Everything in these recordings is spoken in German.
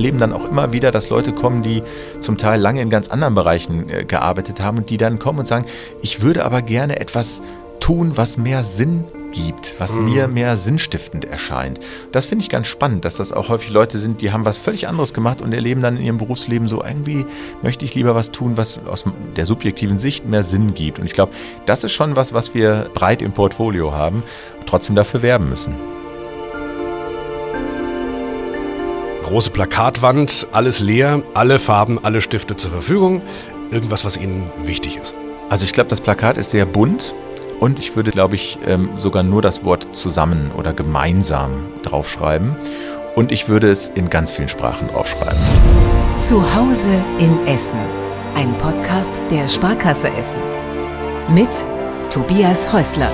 erleben dann auch immer wieder, dass Leute kommen, die zum Teil lange in ganz anderen Bereichen äh, gearbeitet haben und die dann kommen und sagen, ich würde aber gerne etwas tun, was mehr Sinn gibt, was mhm. mir mehr sinnstiftend erscheint. Das finde ich ganz spannend, dass das auch häufig Leute sind, die haben was völlig anderes gemacht und erleben dann in ihrem Berufsleben so, irgendwie möchte ich lieber was tun, was aus der subjektiven Sicht mehr Sinn gibt. Und ich glaube, das ist schon was, was wir breit im Portfolio haben, trotzdem dafür werben müssen. Große Plakatwand, alles leer, alle Farben, alle Stifte zur Verfügung. Irgendwas, was Ihnen wichtig ist. Also ich glaube, das Plakat ist sehr bunt. Und ich würde, glaube ich, ähm, sogar nur das Wort zusammen oder gemeinsam draufschreiben. Und ich würde es in ganz vielen Sprachen draufschreiben. Zu Hause in Essen. Ein Podcast der Sparkasse Essen. Mit Tobias Häusler.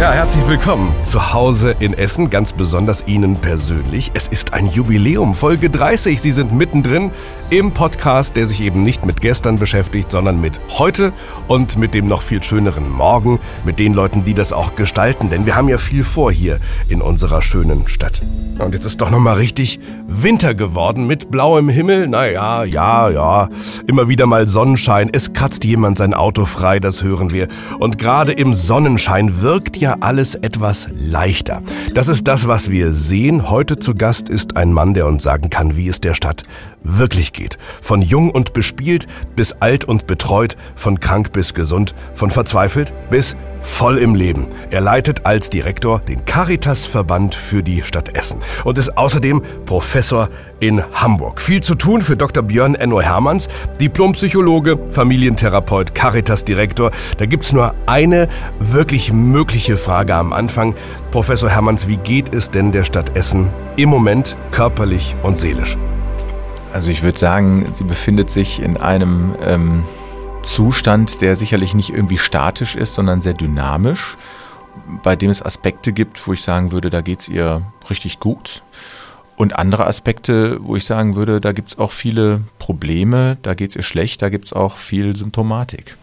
Ja, herzlich willkommen zu Hause in Essen, ganz besonders Ihnen persönlich. Es ist ein Jubiläum, Folge 30. Sie sind mittendrin im Podcast, der sich eben nicht mit gestern beschäftigt, sondern mit heute und mit dem noch viel schöneren Morgen, mit den Leuten, die das auch gestalten. Denn wir haben ja viel vor hier in unserer schönen Stadt. Und jetzt ist doch nochmal richtig Winter geworden mit blauem Himmel. Naja, ja, ja. Immer wieder mal Sonnenschein. Es kratzt jemand sein Auto frei, das hören wir. Und gerade im Sonnenschein wirkt ja alles etwas leichter. Das ist das, was wir sehen. Heute zu Gast ist ein Mann, der uns sagen kann, wie es der Stadt wirklich geht. Von jung und bespielt bis alt und betreut, von krank bis gesund, von verzweifelt bis voll im Leben. Er leitet als Direktor den Caritas-Verband für die Stadt Essen und ist außerdem Professor in Hamburg. Viel zu tun für Dr. Björn Enno Hermanns, Diplompsychologe, Familientherapeut, Caritas-Direktor. Da gibt's nur eine wirklich mögliche Frage am Anfang. Professor Hermanns, wie geht es denn der Stadt Essen im Moment körperlich und seelisch? Also ich würde sagen, sie befindet sich in einem ähm, Zustand, der sicherlich nicht irgendwie statisch ist, sondern sehr dynamisch, bei dem es Aspekte gibt, wo ich sagen würde, da geht es ihr richtig gut. Und andere Aspekte, wo ich sagen würde, da gibt es auch viele Probleme, da geht es ihr schlecht, da gibt es auch viel Symptomatik.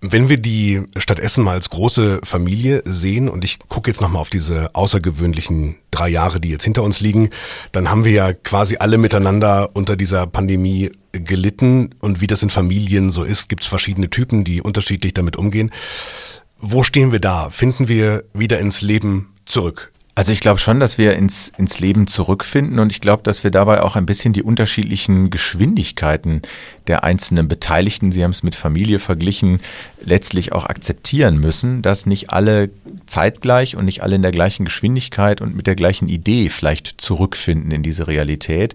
Wenn wir die Stadt Essen mal als große Familie sehen und ich gucke jetzt nochmal auf diese außergewöhnlichen drei Jahre, die jetzt hinter uns liegen, dann haben wir ja quasi alle miteinander unter dieser Pandemie gelitten und wie das in Familien so ist, gibt es verschiedene Typen, die unterschiedlich damit umgehen. Wo stehen wir da? Finden wir wieder ins Leben zurück? Also ich glaube schon, dass wir ins, ins Leben zurückfinden und ich glaube, dass wir dabei auch ein bisschen die unterschiedlichen Geschwindigkeiten der einzelnen Beteiligten, Sie haben es mit Familie verglichen, letztlich auch akzeptieren müssen, dass nicht alle zeitgleich und nicht alle in der gleichen Geschwindigkeit und mit der gleichen Idee vielleicht zurückfinden in diese Realität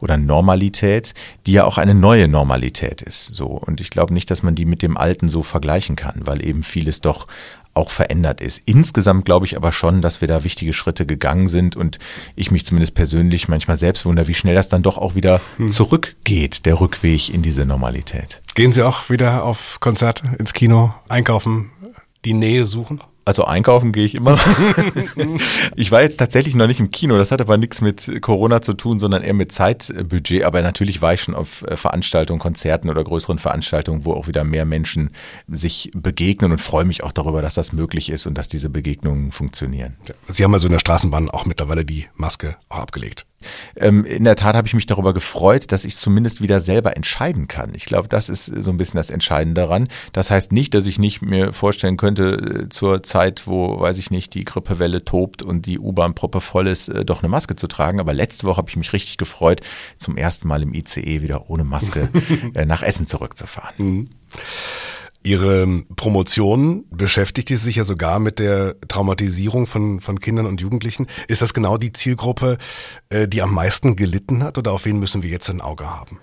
oder Normalität, die ja auch eine neue Normalität ist. So. Und ich glaube nicht, dass man die mit dem Alten so vergleichen kann, weil eben vieles doch auch verändert ist. Insgesamt glaube ich aber schon, dass wir da wichtige Schritte gegangen sind und ich mich zumindest persönlich manchmal selbst wundere, wie schnell das dann doch auch wieder hm. zurückgeht, der Rückweg in diese Normalität. Gehen Sie auch wieder auf Konzerte, ins Kino, einkaufen, die Nähe suchen? Also einkaufen gehe ich immer. ich war jetzt tatsächlich noch nicht im Kino. Das hat aber nichts mit Corona zu tun, sondern eher mit Zeitbudget. Aber natürlich war ich schon auf äh, Veranstaltungen, Konzerten oder größeren Veranstaltungen, wo auch wieder mehr Menschen sich begegnen und freue mich auch darüber, dass das möglich ist und dass diese Begegnungen funktionieren. Sie haben also in der Straßenbahn auch mittlerweile die Maske auch abgelegt. Ähm, in der Tat habe ich mich darüber gefreut, dass ich zumindest wieder selber entscheiden kann. Ich glaube, das ist so ein bisschen das Entscheidende daran. Das heißt nicht, dass ich nicht mir vorstellen könnte, äh, zur Zeit, wo, weiß ich nicht, die Grippewelle tobt und die U-Bahn-Proppe voll ist, äh, doch eine Maske zu tragen. Aber letzte Woche habe ich mich richtig gefreut, zum ersten Mal im ICE wieder ohne Maske äh, nach Essen zurückzufahren. Mhm. Ihre Promotion beschäftigt sich ja sogar mit der Traumatisierung von, von Kindern und Jugendlichen. Ist das genau die Zielgruppe, äh, die am meisten gelitten hat oder auf wen müssen wir jetzt ein Auge haben?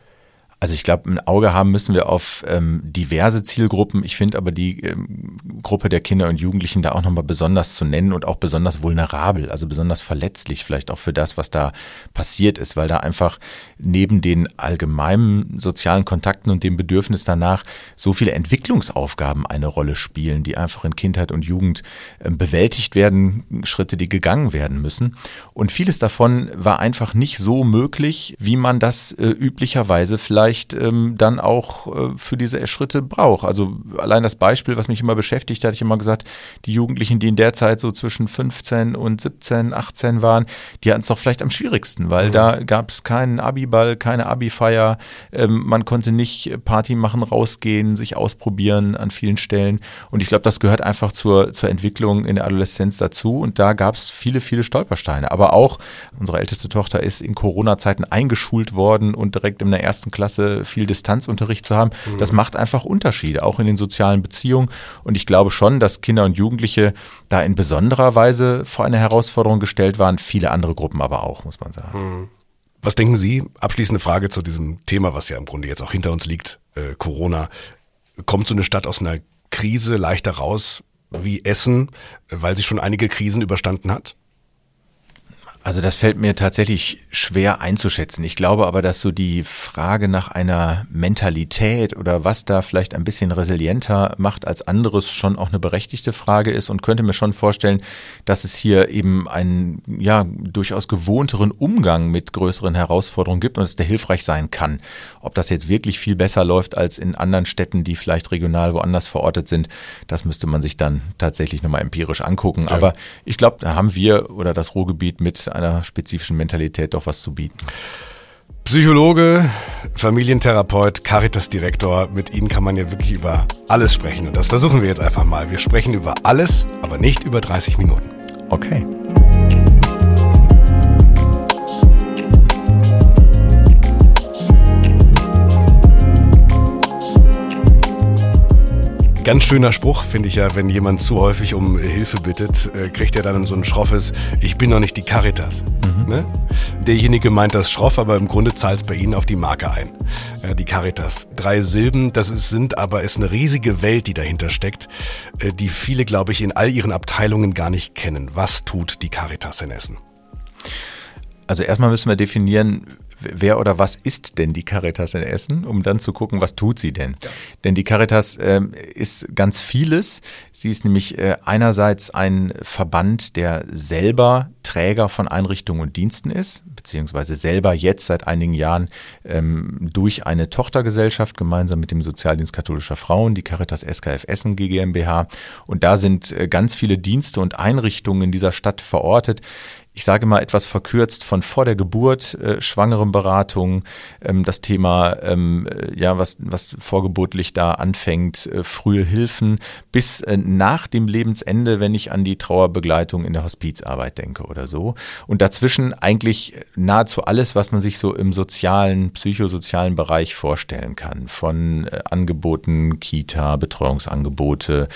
Also ich glaube, ein Auge haben müssen wir auf ähm, diverse Zielgruppen. Ich finde aber die ähm, Gruppe der Kinder und Jugendlichen da auch nochmal besonders zu nennen und auch besonders vulnerabel, also besonders verletzlich vielleicht auch für das, was da passiert ist, weil da einfach neben den allgemeinen sozialen Kontakten und dem Bedürfnis danach so viele Entwicklungsaufgaben eine Rolle spielen, die einfach in Kindheit und Jugend äh, bewältigt werden, Schritte, die gegangen werden müssen. Und vieles davon war einfach nicht so möglich, wie man das äh, üblicherweise vielleicht vielleicht ähm, dann auch äh, für diese Schritte braucht. Also allein das Beispiel, was mich immer beschäftigt, hatte ich immer gesagt, die Jugendlichen, die in der Zeit so zwischen 15 und 17, 18 waren, die hatten es doch vielleicht am schwierigsten, weil mhm. da gab es keinen Abiball, keine Abifeier, ähm, man konnte nicht Party machen, rausgehen, sich ausprobieren an vielen Stellen. Und ich glaube, das gehört einfach zur, zur Entwicklung in der Adoleszenz dazu. Und da gab es viele, viele Stolpersteine. Aber auch unsere älteste Tochter ist in Corona-Zeiten eingeschult worden und direkt in der ersten Klasse viel Distanzunterricht zu haben. Mhm. Das macht einfach Unterschiede, auch in den sozialen Beziehungen. Und ich glaube schon, dass Kinder und Jugendliche da in besonderer Weise vor eine Herausforderung gestellt waren. Viele andere Gruppen aber auch, muss man sagen. Mhm. Was denken Sie? Abschließende Frage zu diesem Thema, was ja im Grunde jetzt auch hinter uns liegt, äh, Corona. Kommt so eine Stadt aus einer Krise leichter raus wie Essen, weil sie schon einige Krisen überstanden hat? Also das fällt mir tatsächlich schwer einzuschätzen. Ich glaube aber, dass so die Frage nach einer Mentalität oder was da vielleicht ein bisschen resilienter macht als anderes schon auch eine berechtigte Frage ist und könnte mir schon vorstellen, dass es hier eben einen ja durchaus gewohnteren Umgang mit größeren Herausforderungen gibt und es der hilfreich sein kann. Ob das jetzt wirklich viel besser läuft als in anderen Städten, die vielleicht regional woanders verortet sind, das müsste man sich dann tatsächlich nochmal empirisch angucken. Ja. Aber ich glaube, da haben wir oder das Ruhrgebiet mit einer spezifischen Mentalität doch was zu bieten. Psychologe, Familientherapeut, Caritas-Direktor, mit Ihnen kann man ja wirklich über alles sprechen. Und das versuchen wir jetzt einfach mal. Wir sprechen über alles, aber nicht über 30 Minuten. Okay. Ganz schöner Spruch, finde ich ja, wenn jemand zu häufig um Hilfe bittet, äh, kriegt er dann so ein schroffes, ich bin noch nicht die Caritas. Mhm. Ne? Derjenige meint das schroff, aber im Grunde zahlt es bei Ihnen auf die Marke ein. Ja, die Caritas. Drei Silben, das ist, sind aber ist eine riesige Welt, die dahinter steckt, äh, die viele, glaube ich, in all ihren Abteilungen gar nicht kennen. Was tut die Caritas in Essen? Also erstmal müssen wir definieren, wer oder was ist denn die Caritas in Essen, um dann zu gucken, was tut sie denn? Ja. Denn die Caritas äh, ist ganz vieles. Sie ist nämlich äh, einerseits ein Verband, der selber Träger von Einrichtungen und Diensten ist, beziehungsweise selber jetzt seit einigen Jahren ähm, durch eine Tochtergesellschaft gemeinsam mit dem Sozialdienst katholischer Frauen, die Caritas SKF Essen GmbH. Und da sind äh, ganz viele Dienste und Einrichtungen in dieser Stadt verortet, ich sage mal etwas verkürzt, von vor der Geburt, äh, Schwangerenberatung, ähm, das Thema, ähm, äh, ja, was, was vorgeburtlich da anfängt, äh, frühe Hilfen, bis äh, nach dem Lebensende, wenn ich an die Trauerbegleitung in der Hospizarbeit denke oder so. Und dazwischen eigentlich nahezu alles, was man sich so im sozialen, psychosozialen Bereich vorstellen kann. Von äh, Angeboten, Kita, Betreuungsangebote,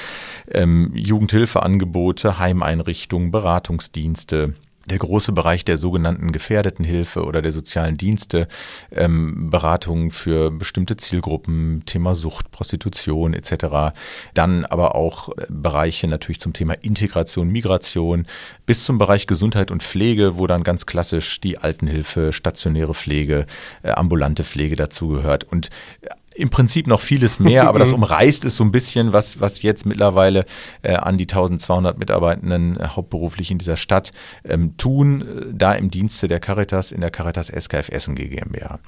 ähm, Jugendhilfeangebote, Heimeinrichtungen, Beratungsdienste der große Bereich der sogenannten Gefährdetenhilfe oder der sozialen Dienste, ähm, Beratungen für bestimmte Zielgruppen, Thema Sucht, Prostitution etc. Dann aber auch äh, Bereiche natürlich zum Thema Integration, Migration bis zum Bereich Gesundheit und Pflege, wo dann ganz klassisch die Altenhilfe, stationäre Pflege, äh, ambulante Pflege dazugehört. Und im Prinzip noch vieles mehr, aber das umreißt es so ein bisschen, was, was jetzt mittlerweile äh, an die 1200 Mitarbeitenden äh, hauptberuflich in dieser Stadt ähm, tun, äh, da im Dienste der Caritas in der Caritas SKF Essen GmbH.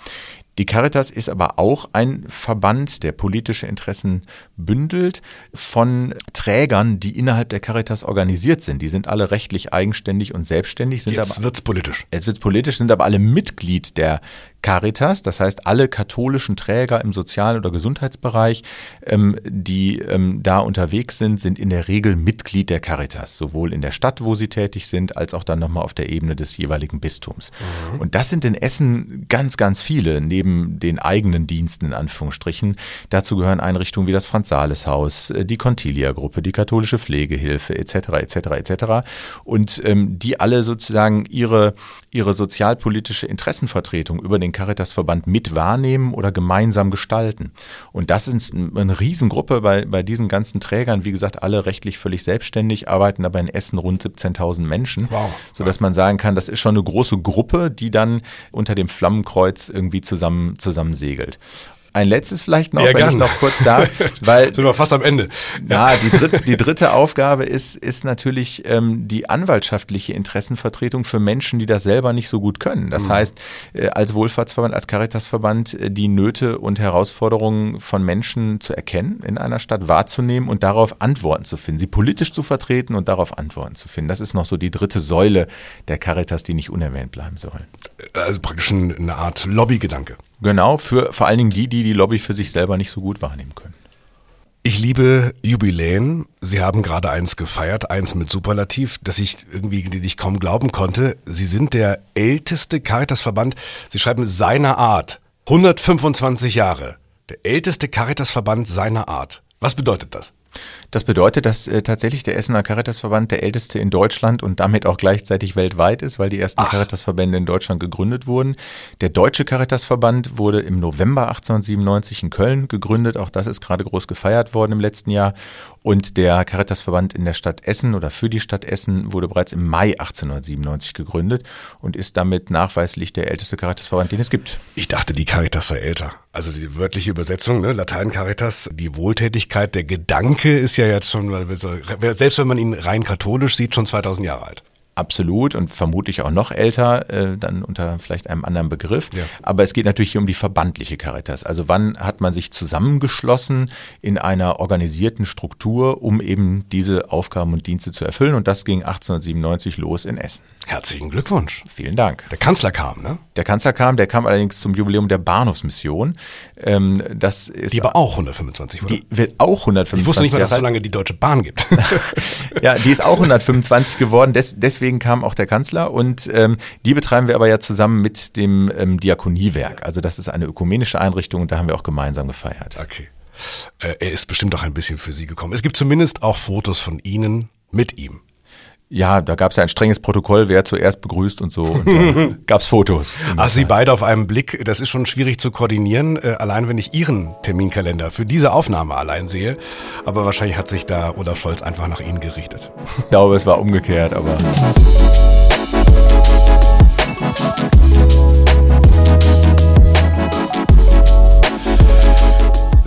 Die Caritas ist aber auch ein Verband, der politische Interessen bündelt von Trägern, die innerhalb der Caritas organisiert sind. Die sind alle rechtlich eigenständig und selbstständig. Sind jetzt wird es politisch. Jetzt wird politisch, sind aber alle Mitglied der Caritas, das heißt alle katholischen Träger im sozialen oder Gesundheitsbereich, ähm, die ähm, da unterwegs sind, sind in der Regel Mitglied der Caritas, sowohl in der Stadt, wo sie tätig sind, als auch dann nochmal auf der Ebene des jeweiligen Bistums. Mhm. Und das sind in Essen ganz, ganz viele, neben den eigenen Diensten in Anführungsstrichen. Dazu gehören Einrichtungen wie das Franz-Sales-Haus, äh, die Contilia-Gruppe, die katholische Pflegehilfe etc. etc. etc. Und ähm, die alle sozusagen ihre, ihre sozialpolitische Interessenvertretung über den Caritas-Verband mit wahrnehmen oder gemeinsam gestalten. Und das ist eine Riesengruppe bei, bei diesen ganzen Trägern. Wie gesagt, alle rechtlich völlig selbstständig, arbeiten aber in Essen rund 17.000 Menschen, wow. sodass man sagen kann, das ist schon eine große Gruppe, die dann unter dem Flammenkreuz irgendwie zusammen, zusammen segelt. Ein letztes vielleicht noch, Ja, wenn gern. ich noch kurz darf, weil Sind wir fast am Ende. ja, die, dritt, die dritte Aufgabe ist, ist natürlich ähm, die anwaltschaftliche Interessenvertretung für Menschen, die das selber nicht so gut können. Das heißt, äh, als Wohlfahrtsverband, als Caritasverband äh, die Nöte und Herausforderungen von Menschen zu erkennen in einer Stadt, wahrzunehmen und darauf Antworten zu finden, sie politisch zu vertreten und darauf Antworten zu finden. Das ist noch so die dritte Säule der Caritas, die nicht unerwähnt bleiben soll. Also praktisch ein- eine Art Lobbygedanke. Genau, für vor allen Dingen die, die die Lobby für sich selber nicht so gut wahrnehmen können. Ich liebe Jubiläen. Sie haben gerade eins gefeiert, eins mit Superlativ, dass ich irgendwie nicht kaum glauben konnte. Sie sind der älteste Caritasverband. Sie schreiben seiner Art. 125 Jahre. Der älteste Caritasverband seiner Art. Was bedeutet das? Das bedeutet, dass äh, tatsächlich der Essener Caritasverband der älteste in Deutschland und damit auch gleichzeitig weltweit ist, weil die ersten Caritasverbände in Deutschland gegründet wurden. Der Deutsche Caritasverband wurde im November 1897 in Köln gegründet. Auch das ist gerade groß gefeiert worden im letzten Jahr. Und der Caritasverband in der Stadt Essen oder für die Stadt Essen wurde bereits im Mai 1897 gegründet und ist damit nachweislich der älteste Caritasverband, den es gibt. Ich dachte, die Caritas sei älter. Also die wörtliche Übersetzung, ne? Latein Caritas, die Wohltätigkeit, der Gedanke ist ja jetzt schon, selbst wenn man ihn rein katholisch sieht, schon 2000 Jahre alt. Absolut und vermutlich auch noch älter, äh, dann unter vielleicht einem anderen Begriff. Ja. Aber es geht natürlich hier um die verbandliche Caritas. Also wann hat man sich zusammengeschlossen in einer organisierten Struktur, um eben diese Aufgaben und Dienste zu erfüllen? Und das ging 1897 los in Essen. Herzlichen Glückwunsch. Vielen Dank. Der Kanzler kam, ne? Der Kanzler kam, der kam allerdings zum Jubiläum der Bahnhofsmission. Ähm, das ist Die aber auch 125, oder? die wird auch 125 ich wusste nicht mal, dass es so lange die Deutsche Bahn gibt. Ja, die ist auch 125 geworden, Des, deswegen kam auch der Kanzler und ähm, die betreiben wir aber ja zusammen mit dem ähm, Diakoniewerk. Also das ist eine ökumenische Einrichtung und da haben wir auch gemeinsam gefeiert. okay. Äh, er ist bestimmt auch ein bisschen für Sie gekommen. Es gibt zumindest auch Fotos von Ihnen mit ihm. Ja, da gab es ja ein strenges Protokoll, wer zuerst begrüßt und so. Und da gab es Fotos. Ach, Sie beide auf einem Blick, das ist schon schwierig zu koordinieren, äh, allein wenn ich Ihren Terminkalender für diese Aufnahme allein sehe. Aber wahrscheinlich hat sich da Olaf Scholz einfach nach Ihnen gerichtet. Ich glaube, es war umgekehrt, aber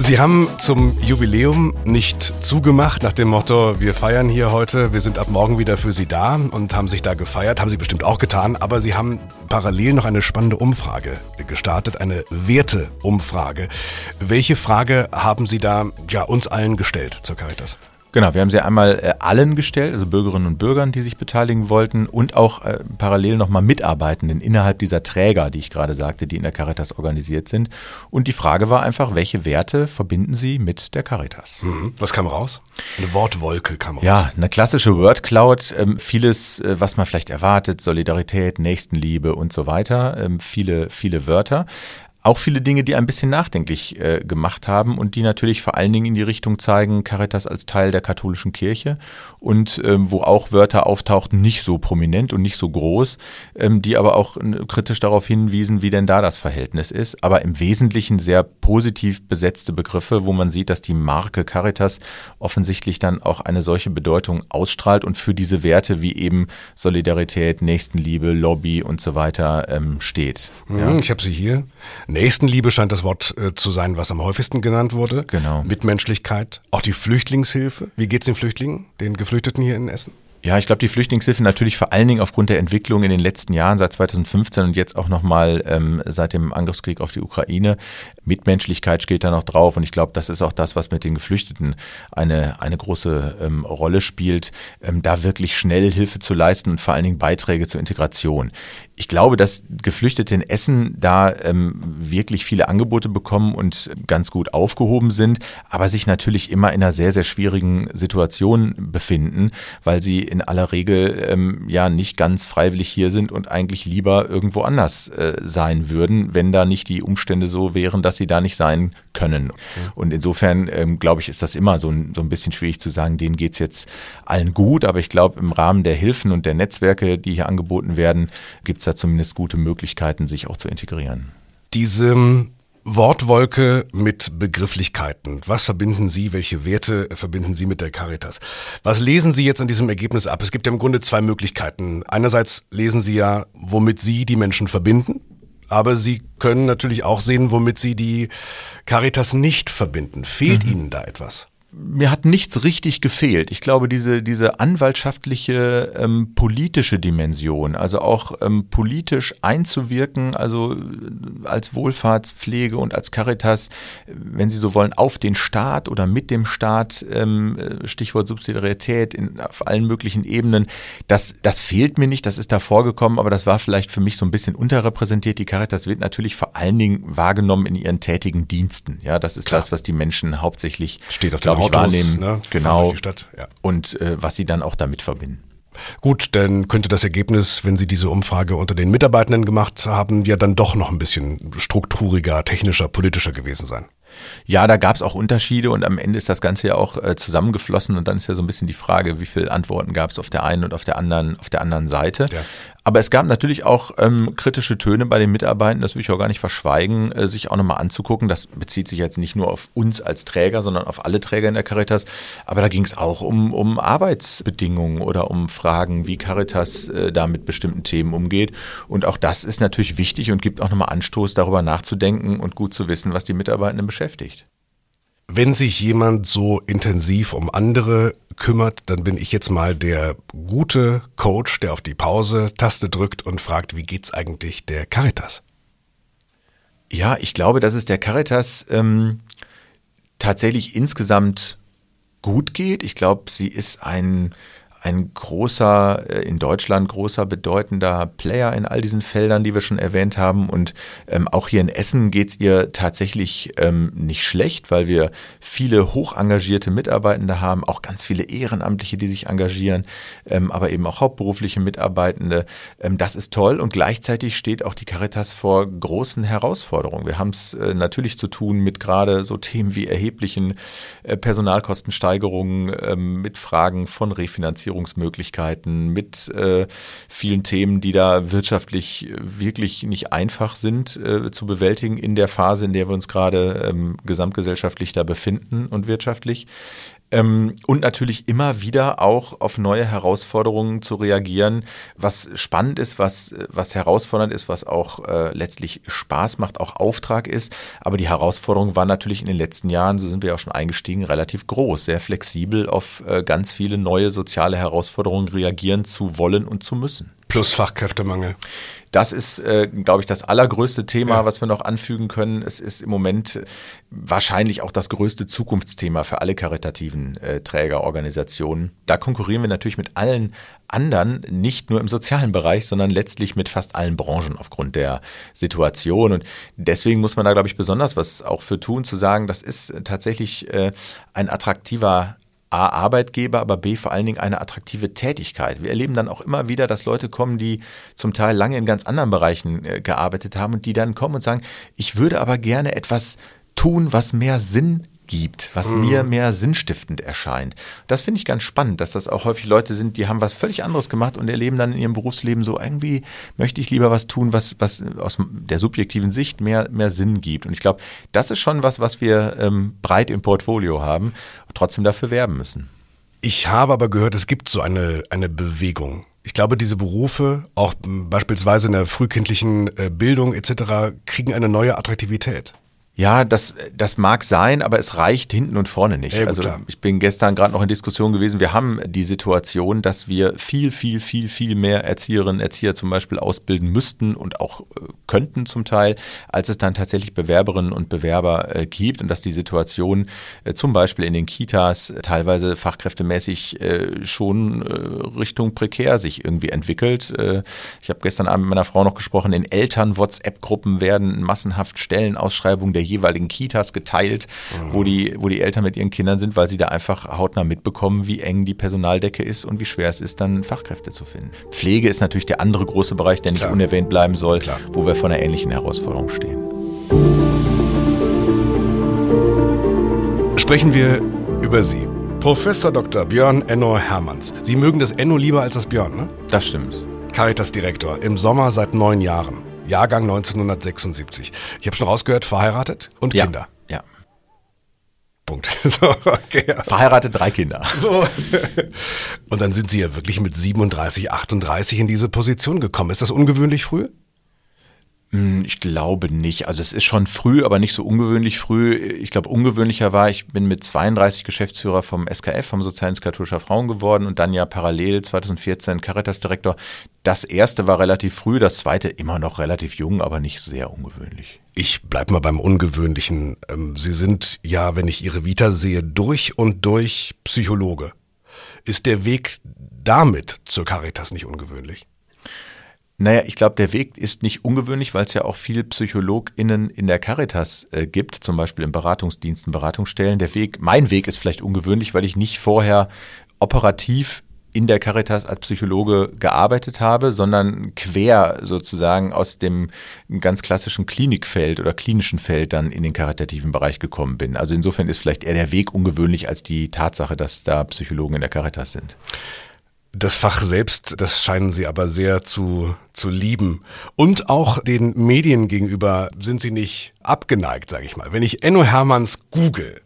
Sie haben zum Jubiläum nicht zugemacht nach dem Motto, wir feiern hier heute, wir sind ab morgen wieder für Sie da und haben sich da gefeiert, haben Sie bestimmt auch getan, aber Sie haben parallel noch eine spannende Umfrage gestartet, eine Werteumfrage. Welche Frage haben Sie da ja, uns allen gestellt zur Caritas? Genau, wir haben sie einmal äh, allen gestellt, also Bürgerinnen und Bürgern, die sich beteiligen wollten und auch äh, parallel nochmal Mitarbeitenden innerhalb dieser Träger, die ich gerade sagte, die in der Caritas organisiert sind. Und die Frage war einfach, welche Werte verbinden sie mit der Caritas? Mhm. Was kam raus? Eine Wortwolke kam raus. Ja, eine klassische Wordcloud, ähm, vieles, äh, was man vielleicht erwartet, Solidarität, Nächstenliebe und so weiter, ähm, viele, viele Wörter. Auch viele Dinge, die ein bisschen nachdenklich äh, gemacht haben und die natürlich vor allen Dingen in die Richtung zeigen, Caritas als Teil der katholischen Kirche und ähm, wo auch Wörter auftauchten, nicht so prominent und nicht so groß, ähm, die aber auch äh, kritisch darauf hinwiesen, wie denn da das Verhältnis ist. Aber im Wesentlichen sehr positiv besetzte Begriffe, wo man sieht, dass die Marke Caritas offensichtlich dann auch eine solche Bedeutung ausstrahlt und für diese Werte wie eben Solidarität, Nächstenliebe, Lobby und so weiter ähm, steht. Ja. Ich habe sie hier. Nächstenliebe scheint das Wort äh, zu sein, was am häufigsten genannt wurde. Genau. Mitmenschlichkeit. Auch die Flüchtlingshilfe. Wie geht's den Flüchtlingen, den Geflüchteten hier in Essen? Ja, ich glaube, die Flüchtlingshilfe natürlich vor allen Dingen aufgrund der Entwicklung in den letzten Jahren, seit 2015 und jetzt auch nochmal ähm, seit dem Angriffskrieg auf die Ukraine. Mitmenschlichkeit steht da noch drauf und ich glaube, das ist auch das, was mit den Geflüchteten eine, eine große ähm, Rolle spielt, ähm, da wirklich schnell Hilfe zu leisten und vor allen Dingen Beiträge zur Integration. Ich glaube, dass Geflüchtete in Essen da ähm, wirklich viele Angebote bekommen und ganz gut aufgehoben sind, aber sich natürlich immer in einer sehr, sehr schwierigen Situation befinden, weil sie in aller Regel ähm, ja nicht ganz freiwillig hier sind und eigentlich lieber irgendwo anders äh, sein würden, wenn da nicht die Umstände so wären, dass sie da nicht sein können. Und insofern ähm, glaube ich, ist das immer so ein, so ein bisschen schwierig zu sagen, denen geht's jetzt allen gut, aber ich glaube, im Rahmen der Hilfen und der Netzwerke, die hier angeboten werden, gibt's da zumindest gute Möglichkeiten, sich auch zu integrieren. Diese ähm, Wortwolke mit Begrifflichkeiten. Was verbinden Sie? Welche Werte verbinden Sie mit der Caritas? Was lesen Sie jetzt an diesem Ergebnis ab? Es gibt ja im Grunde zwei Möglichkeiten. Einerseits lesen Sie ja, womit Sie die Menschen verbinden. aber Sie können natürlich auch sehen, womit Sie die Caritas nicht verbinden. Fehlt mhm. Ihnen da etwas? Mir hat nichts richtig gefehlt. Ich glaube, diese, diese anwaltschaftliche ähm, politische Dimension, also auch ähm, politisch einzuwirken, also äh, als Wohlfahrtspflege und als Caritas, wenn Sie so wollen, auf den Staat oder mit dem Staat, ähm, äh, Stichwort Subsidiarität in, auf allen möglichen Ebenen, das, das fehlt mir nicht, das ist da vorgekommen, aber das war vielleicht für mich so ein bisschen unterrepräsentiert. Die Caritas wird natürlich vor allen Dingen wahrgenommen in ihren tätigen Diensten. Ja, das ist Klar. das, was die Menschen hauptsächlich, Steht auf glaube ich, wahrnehmen. Ne? Genau. Ja. Und äh, was sie dann auch damit verbinden. Gut, dann könnte das Ergebnis, wenn Sie diese Umfrage unter den Mitarbeitenden gemacht haben, ja dann doch noch ein bisschen strukturiger, technischer, politischer gewesen sein. Ja, da gab es auch Unterschiede und am Ende ist das Ganze ja auch äh, zusammengeflossen und dann ist ja so ein bisschen die Frage, wie viele Antworten gab es auf der einen und auf der anderen, auf der anderen Seite. Ja. Aber es gab natürlich auch ähm, kritische Töne bei den Mitarbeitern, das will ich auch gar nicht verschweigen, äh, sich auch nochmal anzugucken. Das bezieht sich jetzt nicht nur auf uns als Träger, sondern auf alle Träger in der Caritas. Aber da ging es auch um, um Arbeitsbedingungen oder um Fragen, wie Caritas äh, da mit bestimmten Themen umgeht. Und auch das ist natürlich wichtig und gibt auch nochmal Anstoß, darüber nachzudenken und gut zu wissen, was die Mitarbeitenden beschäftigt. Wenn sich jemand so intensiv um andere kümmert, dann bin ich jetzt mal der gute Coach, der auf die Pause-Taste drückt und fragt, wie geht's eigentlich der Caritas? Ja, ich glaube, dass es der Caritas ähm, tatsächlich insgesamt gut geht. Ich glaube, sie ist ein ein großer, äh, in Deutschland großer, bedeutender Player in all diesen Feldern, die wir schon erwähnt haben. Und ähm, auch hier in Essen geht es ihr tatsächlich ähm, nicht schlecht, weil wir viele hoch engagierte Mitarbeitende haben, auch ganz viele Ehrenamtliche, die sich engagieren, ähm, aber eben auch hauptberufliche Mitarbeitende. Ähm, das ist toll und gleichzeitig steht auch die Caritas vor großen Herausforderungen. Wir haben es äh, natürlich zu tun mit gerade so Themen wie erheblichen äh, Personalkostensteigerungen, ähm, mit Fragen von Refinanzierung Finanzierungsmöglichkeiten, mit äh, vielen Themen, die da wirtschaftlich wirklich nicht einfach sind äh, zu bewältigen in der Phase, in der wir uns gerade ähm, gesamtgesellschaftlich da befinden und wirtschaftlich. Ähm, und natürlich immer wieder auch auf neue Herausforderungen zu reagieren, was spannend ist, was, was herausfordernd ist, was auch äh, letztlich Spaß macht, auch Auftrag ist. Aber die Herausforderung war natürlich in den letzten Jahren, so sind wir auch schon eingestiegen, relativ groß, sehr flexibel auf äh, ganz viele neue soziale Herausforderungen reagieren zu wollen und zu müssen. Plus Fachkräftemangel. Das ist, äh, glaube ich, das allergrößte Thema, ja. was wir noch anfügen können. Es ist im Moment wahrscheinlich auch das größte Zukunftsthema für alle karitativen äh, Trägerorganisationen. Da konkurrieren wir natürlich mit allen anderen, nicht nur im sozialen Bereich, sondern letztlich mit fast allen Branchen aufgrund der Situation. Und deswegen muss man da, glaube ich, besonders was auch für tun, zu sagen, das ist tatsächlich äh, ein attraktiver A, Arbeitgeber, aber B, vor allen Dingen eine attraktive Tätigkeit. Wir erleben dann auch immer wieder, dass Leute kommen, die zum Teil lange in ganz anderen Bereichen äh, gearbeitet haben und die dann kommen und sagen, ich würde aber gerne etwas tun, was mehr Sinn gibt, was mhm. mir mehr sinnstiftend erscheint. Das finde ich ganz spannend, dass das auch häufig Leute sind, die haben was völlig anderes gemacht und erleben dann in ihrem Berufsleben so, irgendwie möchte ich lieber was tun, was, was aus der subjektiven Sicht mehr, mehr Sinn gibt. Und ich glaube, das ist schon was, was wir ähm, breit im Portfolio haben und trotzdem dafür werben müssen. Ich habe aber gehört, es gibt so eine, eine Bewegung. Ich glaube, diese Berufe, auch beispielsweise in der frühkindlichen äh, Bildung etc., kriegen eine neue Attraktivität. Ja, das, das mag sein, aber es reicht hinten und vorne nicht. Ja, also ich bin gestern gerade noch in Diskussion gewesen. Wir haben die Situation, dass wir viel, viel, viel, viel mehr Erzieherinnen, Erzieher zum Beispiel ausbilden müssten und auch äh, könnten zum Teil, als es dann tatsächlich Bewerberinnen und Bewerber äh, gibt und dass die Situation äh, zum Beispiel in den Kitas teilweise fachkräftemäßig äh, schon äh, Richtung prekär sich irgendwie entwickelt. Äh, ich habe gestern Abend mit meiner Frau noch gesprochen. In Eltern-WhatsApp-Gruppen werden massenhaft Stellenausschreibungen der jeweiligen Kitas geteilt, mhm. wo, die, wo die Eltern mit ihren Kindern sind, weil sie da einfach hautnah mitbekommen, wie eng die Personaldecke ist und wie schwer es ist, dann Fachkräfte zu finden. Pflege ist natürlich der andere große Bereich, der nicht Klar. unerwähnt bleiben soll, Klar. wo wir vor einer ähnlichen Herausforderung stehen. Sprechen wir über Sie. Professor Dr. Björn Enno Hermanns. Sie mögen das Enno lieber als das Björn, ne? Das stimmt. Caritas-Direktor, im Sommer seit neun Jahren. Jahrgang 1976. Ich habe schon rausgehört, verheiratet und ja. Kinder. Ja. Punkt. So, okay. Verheiratet, drei Kinder. So. Und dann sind Sie ja wirklich mit 37, 38 in diese Position gekommen. Ist das ungewöhnlich früh? Hm, ich glaube nicht. Also es ist schon früh, aber nicht so ungewöhnlich früh. Ich glaube, ungewöhnlicher war, ich bin mit 32 Geschäftsführer vom SKF, vom Sozialdienst katholischer Frauen geworden und dann ja parallel 2014 Caritas-Direktor. Das erste war relativ früh, das zweite immer noch relativ jung, aber nicht sehr ungewöhnlich. Ich bleib mal beim Ungewöhnlichen. Ähm, Sie sind ja, wenn ich Ihre Vita sehe, durch und durch Psychologe. Ist der Weg damit zur Caritas nicht ungewöhnlich? Naja, ich glaube, der Weg ist nicht ungewöhnlich, weil es ja auch viele PsychologInnen in der Caritas äh, gibt, zum Beispiel in Beratungsdiensten, Beratungsstellen. Der Weg, mein Weg ist vielleicht ungewöhnlich, weil ich nicht vorher operativ in der Caritas als Psychologe gearbeitet habe, sondern quer sozusagen aus dem ganz klassischen Klinikfeld oder klinischen Feld dann in den karitativen Bereich gekommen bin. Also insofern ist vielleicht eher der Weg ungewöhnlich als die Tatsache, dass da Psychologen in der Caritas sind. Das Fach selbst, das scheinen Sie aber sehr zu, zu lieben. Und auch den Medien gegenüber sind Sie nicht abgeneigt, sage ich mal. Wenn ich Enno Hermanns google,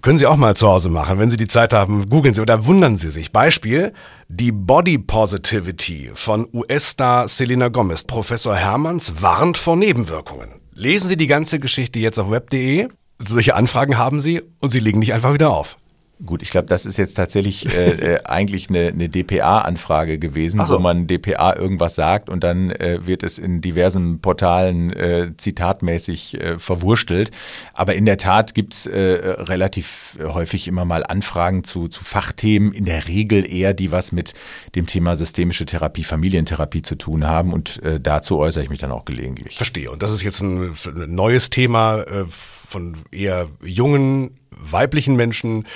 können Sie auch mal zu Hause machen. Wenn Sie die Zeit haben, googeln Sie oder wundern Sie sich. Beispiel, die Body Positivity von US-Star Selena Gomez. Professor Hermanns warnt vor Nebenwirkungen. Lesen Sie die ganze Geschichte jetzt auf web.de. Solche Anfragen haben Sie und Sie legen nicht einfach wieder auf. Gut, ich glaube, das ist jetzt tatsächlich äh, äh eigentlich eine, eine DPA-Anfrage gewesen, so. wo man DPA irgendwas sagt und dann äh, wird es in diversen Portalen äh, zitatmäßig äh, verwurstelt. Aber in der Tat gibt's äh, relativ häufig immer mal Anfragen zu, zu Fachthemen, in der Regel eher, die was mit dem Thema systemische Therapie, Familientherapie zu tun haben und äh, dazu äußere ich mich dann auch gelegentlich. Verstehe. Und das ist jetzt ein, ein neues Thema äh, von eher jungen weiblichen Menschen,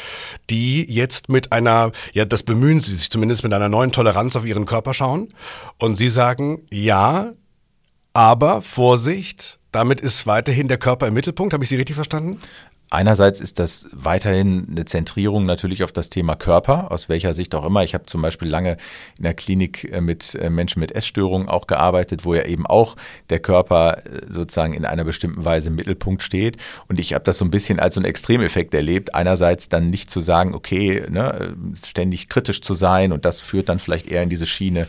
die jetzt mit einer, ja, das bemühen sie sich zumindest mit einer neuen Toleranz auf ihren Körper schauen. Und sie sagen, ja, aber Vorsicht, damit ist weiterhin der Körper im Mittelpunkt. Habe ich Sie richtig verstanden? Einerseits ist das weiterhin eine Zentrierung natürlich auf das Thema Körper, aus welcher Sicht auch immer. Ich habe zum Beispiel lange in der Klinik äh, mit äh, Menschen mit Essstörungen auch gearbeitet, wo ja eben auch der Körper äh, sozusagen in einer bestimmten Weise im Mittelpunkt steht. Und ich habe das so ein bisschen als so einen Extremeffekt erlebt. Einerseits dann nicht zu sagen, okay, ne, ständig kritisch zu sein und das führt dann vielleicht eher in diese Schiene,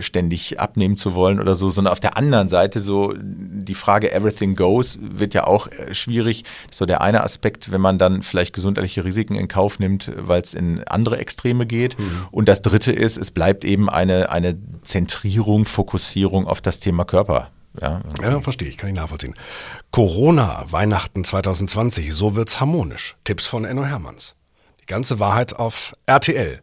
ständig abnehmen zu wollen oder so, sondern auf der anderen Seite so die Frage Everything Goes wird ja auch schwierig. So der eine Aspekt. Aspekt, wenn man dann vielleicht gesundheitliche Risiken in Kauf nimmt, weil es in andere Extreme geht. Mhm. Und das Dritte ist, es bleibt eben eine, eine Zentrierung, Fokussierung auf das Thema Körper. Ja, ja, verstehe ich, kann ich nachvollziehen. Corona, Weihnachten 2020, so wird's harmonisch. Tipps von Enno Hermanns. Die ganze Wahrheit auf RTL.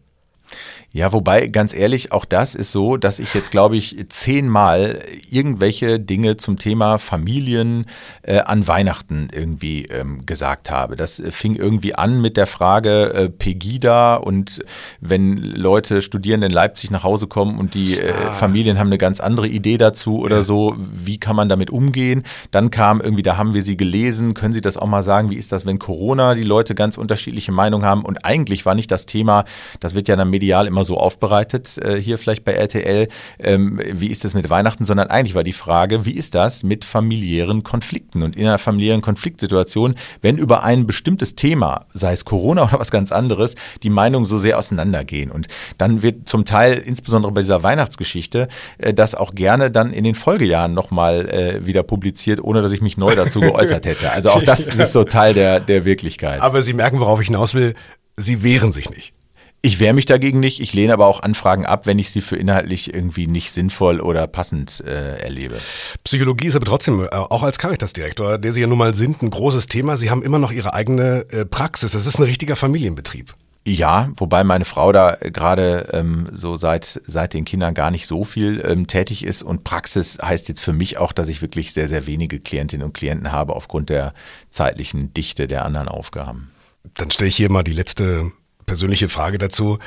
Ja, wobei, ganz ehrlich, auch das ist so, dass ich jetzt, glaube ich, zehnmal irgendwelche Dinge zum Thema Familien äh, an Weihnachten irgendwie ähm, gesagt habe. Das fing irgendwie an mit der Frage äh, Pegida und wenn Leute, Studierende in Leipzig nach Hause kommen und die äh. Familien haben eine ganz andere Idee dazu oder ja. so, wie kann man damit umgehen? Dann kam irgendwie, da haben wir sie gelesen, können Sie das auch mal sagen, wie ist das, wenn Corona die Leute ganz unterschiedliche Meinungen haben? Und eigentlich war nicht das Thema, das wird ja dann medial immer so aufbereitet, äh, hier vielleicht bei RTL, ähm, wie ist das mit Weihnachten, sondern eigentlich war die Frage, wie ist das mit familiären Konflikten und in einer familiären Konfliktsituation, wenn über ein bestimmtes Thema, sei es Corona oder was ganz anderes, die Meinungen so sehr auseinandergehen. Und dann wird zum Teil, insbesondere bei dieser Weihnachtsgeschichte, äh, das auch gerne dann in den Folgejahren nochmal äh, wieder publiziert, ohne dass ich mich neu dazu geäußert hätte. Also auch das ist so Teil der, der Wirklichkeit. Aber Sie merken, worauf ich hinaus will. Sie wehren sich nicht. Ich wehre mich dagegen nicht. Ich lehne aber auch Anfragen ab, wenn ich sie für inhaltlich irgendwie nicht sinnvoll oder passend äh, erlebe. Psychologie ist aber trotzdem, äh, auch als Caritas-Direktor, der Sie ja nun mal sind, ein großes Thema. Sie haben immer noch Ihre eigene äh, Praxis. Das ist ein richtiger Familienbetrieb. Ja, wobei meine Frau da gerade ähm, so seit, seit den Kindern gar nicht so viel ähm, tätig ist. Und Praxis heißt jetzt für mich auch, dass ich wirklich sehr, sehr wenige Klientinnen und Klienten habe aufgrund der zeitlichen Dichte der anderen Aufgaben. Dann stelle ich hier mal die letzte persönliche Frage dazu.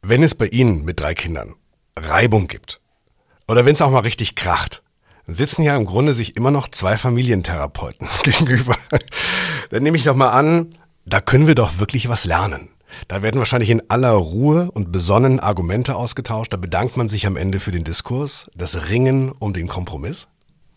Wenn es bei Ihnen mit drei Kindern Reibung gibt oder wenn es auch mal richtig kracht, sitzen ja im Grunde sich immer noch zwei Familientherapeuten gegenüber. Dann nehme ich doch mal an, da können wir doch wirklich was lernen. Da werden wahrscheinlich in aller Ruhe und besonnen Argumente ausgetauscht. Da bedankt man sich am Ende für den Diskurs, das Ringen um den Kompromiss.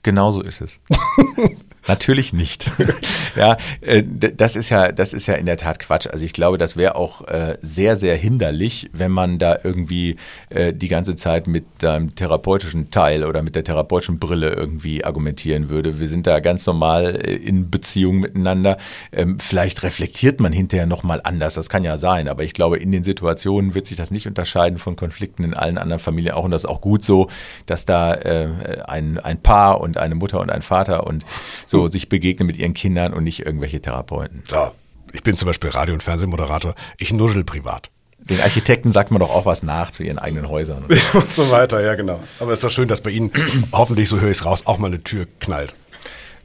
Genauso ist es. Natürlich nicht. ja, äh, das ist ja, das ist ja in der Tat Quatsch. Also ich glaube, das wäre auch äh, sehr, sehr hinderlich, wenn man da irgendwie äh, die ganze Zeit mit einem therapeutischen Teil oder mit der therapeutischen Brille irgendwie argumentieren würde. Wir sind da ganz normal in Beziehung miteinander. Ähm, vielleicht reflektiert man hinterher nochmal anders. Das kann ja sein. Aber ich glaube, in den Situationen wird sich das nicht unterscheiden von Konflikten in allen anderen Familien auch. Und das ist auch gut so, dass da ein, ein Paar und eine Mutter und ein Vater und so so sich begegnen mit ihren Kindern und nicht irgendwelche Therapeuten. So, ich bin zum Beispiel Radio- und Fernsehmoderator. Ich nuschel privat. Den Architekten sagt man doch auch was nach zu ihren eigenen Häusern. Und, und so weiter, ja genau. Aber es ist doch schön, dass bei Ihnen, hoffentlich, so höre ich es raus, auch mal eine Tür knallt.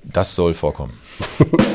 Das soll vorkommen.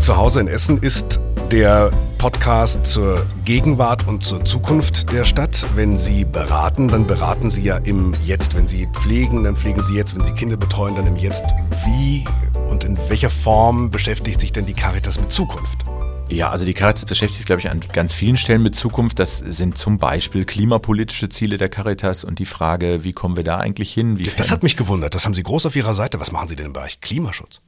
Zu Hause in Essen ist der Podcast zur Gegenwart und zur Zukunft der Stadt. Wenn Sie beraten, dann beraten Sie ja im Jetzt. Wenn Sie pflegen, dann pflegen Sie jetzt. Wenn Sie Kinder betreuen, dann im Jetzt. Wie und in welcher Form beschäftigt sich denn die Caritas mit Zukunft? Ja, also die Caritas beschäftigt sich, glaube ich, an ganz vielen Stellen mit Zukunft. Das sind zum Beispiel klimapolitische Ziele der Caritas und die Frage, wie kommen wir da eigentlich hin? Wie das hat mich gewundert. Das haben Sie groß auf Ihrer Seite. Was machen Sie denn im Bereich Klimaschutz?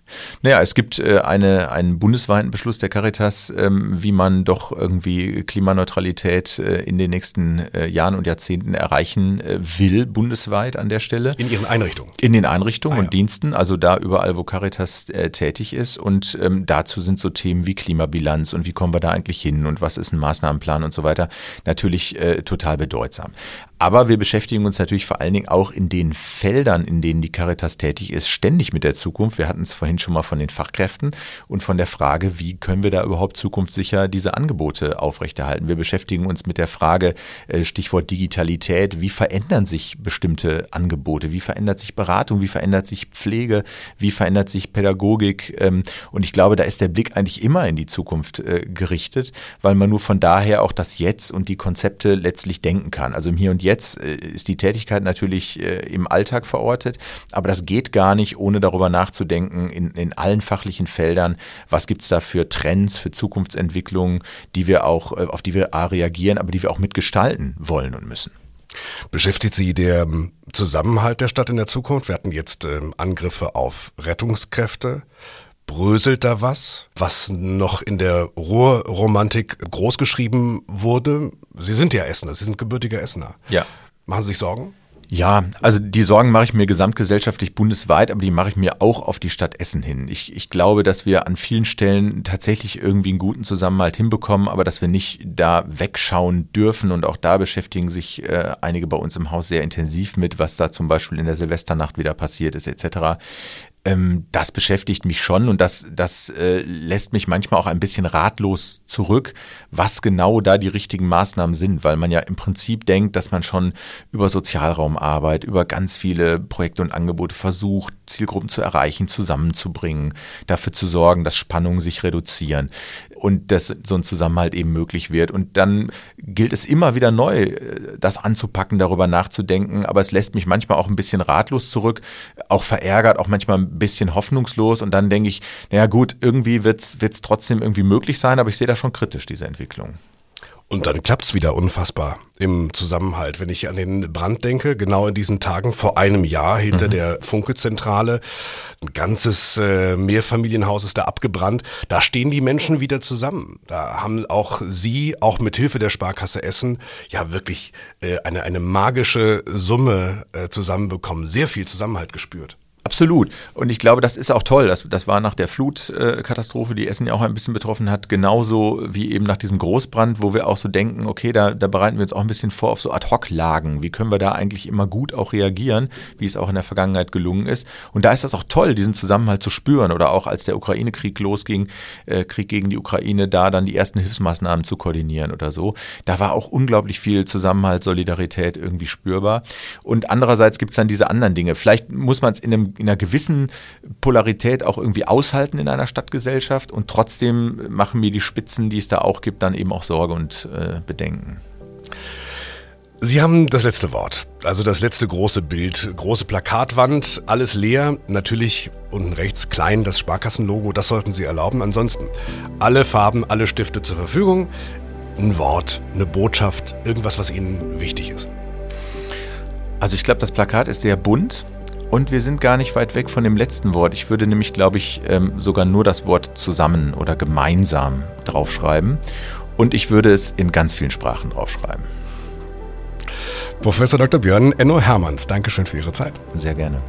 Naja, es gibt äh, eine, einen bundesweiten Beschluss der Caritas, ähm, wie man doch irgendwie Klimaneutralität äh, in den nächsten äh, Jahren und Jahrzehnten erreichen will, bundesweit an der Stelle. In Ihren Einrichtungen? In den Einrichtungen ah, ja. und Diensten, also da überall, wo Caritas tätig ist. Und ähm, dazu sind so Themen wie Klimabilanz und wie kommen wir da eigentlich hin und was ist ein Maßnahmenplan und so weiter natürlich total bedeutsam. Aber wir beschäftigen uns natürlich vor allen Dingen auch in den Feldern, in denen die Caritas tätig ist, ständig mit der Zukunft. Wir hatten es vorhin schon mal von den Fachkräften und von der Frage, wie können wir da überhaupt zukunftssicher diese Angebote aufrechterhalten. Wir beschäftigen uns mit der Frage, äh, Stichwort Digitalität, wie verändern sich bestimmte Angebote, wie verändert sich Beratung, wie verändert sich Pflege, wie verändert sich Pädagogik. Ähm, und ich glaube, da ist der Blick eigentlich immer in die Zukunft äh, gerichtet, weil man nur von daher auch das Jetzt und die Konzepte letztlich denken kann. Also im Hier und Jetzt äh, ist die Tätigkeit natürlich äh, im Alltag verortet, aber das geht gar nicht, ohne darüber nachzudenken, in, in allen fachlichen Feldern, was gibt es da für Trends, für Zukunftsentwicklungen, die wir auch, äh, auf die wir A reagieren, aber die wir auch mitgestalten wollen und müssen. Beschäftigt Sie der ähm, Zusammenhalt der Stadt in der Zukunft? Wir hatten jetzt ähm, Angriffe auf Rettungskräfte. Bröselt da was, was noch in der Ruhrromantik großgeschrieben wurde? Sie sind ja Essener, Sie sind gebürtiger Essener. Ja. Machen Sie sich Sorgen? Ja, also die Sorgen mache ich mir gesamtgesellschaftlich bundesweit, aber die mache ich mir auch auf die Stadt Essen hin. Ich, ich glaube, dass wir an vielen Stellen tatsächlich irgendwie einen guten Zusammenhalt hinbekommen, aber dass wir nicht da wegschauen dürfen und auch da beschäftigen sich äh, einige bei uns im Haus sehr intensiv mit, was da zum Beispiel in der Silvesternacht wieder passiert ist etc ähm, das beschäftigt mich schon und das, das äh, lässt mich manchmal auch ein bisschen ratlos zurück, was genau da die richtigen Maßnahmen sind, weil man ja im Prinzip denkt, dass man schon über Sozialraumarbeit, über ganz viele Projekte und Angebote versucht, Zielgruppen zu erreichen, zusammenzubringen, dafür zu sorgen, dass Spannungen sich reduzieren und dass so ein Zusammenhalt eben möglich wird. Und dann gilt es immer wieder neu, äh, das anzupacken, darüber nachzudenken. Aber es lässt mich manchmal auch ein bisschen ratlos zurück, auch verärgert, auch manchmal ein bisschen hoffnungslos. Und dann denke ich, naja gut, irgendwie wird es trotzdem irgendwie möglich sein, aber ich sehe da schon kritisch, diese Entwicklung. Und dann klappt's wieder unfassbar im Zusammenhalt. Wenn ich an den Brand denke, genau in diesen Tagen vor einem Jahr hinter mhm. der Funke-Zentrale, ein ganzes äh, Mehrfamilienhaus ist da abgebrannt. Da stehen die Menschen wieder zusammen. Da haben auch Sie, auch mit Hilfe der Sparkasse Essen, ja wirklich äh, eine, eine magische Summe äh, zusammenbekommen. Sehr viel Zusammenhalt gespürt. Absolut. Und ich glaube, das ist auch toll. Das, das war nach der Flutkatastrophe, die Essen ja auch ein bisschen betroffen hat, genauso wie eben nach diesem Großbrand, wo wir auch so denken, okay, da, da bereiten wir uns auch ein bisschen vor auf so Ad-Hoc-Lagen. Wie können wir da eigentlich immer gut auch reagieren, wie es auch in der Vergangenheit gelungen ist. Und da ist das auch toll, diesen Zusammenhalt zu spüren. Oder auch als der Ukraine-Krieg losging, äh, Krieg gegen die Ukraine, da dann die ersten Hilfsmaßnahmen zu koordinieren oder so. Da war auch unglaublich viel Zusammenhalt, Solidarität irgendwie spürbar. Und andererseits gibt es dann diese anderen Dinge. Vielleicht muss man es in einem in einer gewissen Polarität auch irgendwie aushalten in einer Stadtgesellschaft. Und trotzdem machen mir die Spitzen, die es da auch gibt, dann eben auch Sorge und äh, Bedenken. Sie haben das letzte Wort, also das letzte große Bild, große Plakatwand, alles leer, natürlich unten rechts klein das Sparkassenlogo, das sollten Sie erlauben. Ansonsten alle Farben, alle Stifte zur Verfügung, ein Wort, eine Botschaft, irgendwas, was Ihnen wichtig ist. Also ich glaube, das Plakat ist sehr bunt und wir sind gar nicht weit weg von dem letzten Wort. Ich würde nämlich, glaube ich, ähm, sogar nur das Wort zusammen oder gemeinsam draufschreiben. Und ich würde es in ganz vielen Sprachen draufschreiben. Professor Dr. Björn Enno Hermanns, Dankeschön für Ihre Zeit. Sehr gerne.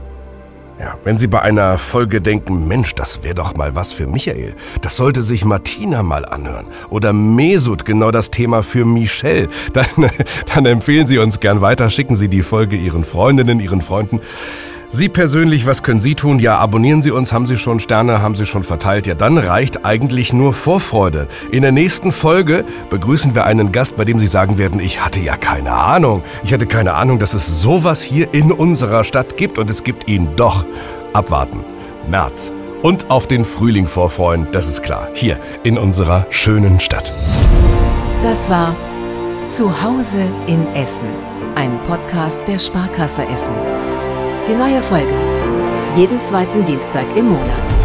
Ja, wenn Sie bei einer Folge denken, Mensch, das wäre doch mal was für Michael. Das sollte sich Martina mal anhören. Oder Mesut, genau das Thema für Michelle. Dann, dann empfehlen Sie uns gern weiter. Schicken Sie die Folge Ihren Freundinnen, Ihren Freunden. Sie persönlich, was können Sie tun? Ja, abonnieren Sie uns, haben Sie schon Sterne, haben Sie schon verteilt. Ja, dann reicht eigentlich nur Vorfreude. In der nächsten Folge begrüßen wir einen Gast, bei dem Sie sagen werden, ich hatte ja keine Ahnung. Ich hatte keine Ahnung, dass es sowas hier in unserer Stadt gibt und es gibt ihn doch. Abwarten. März. Und auf den Frühling vorfreuen, das ist klar. Hier in unserer schönen Stadt. Das war Zuhause in Essen, ein Podcast der Sparkasse Essen. Die neue Folge. Jeden zweiten Dienstag im Monat.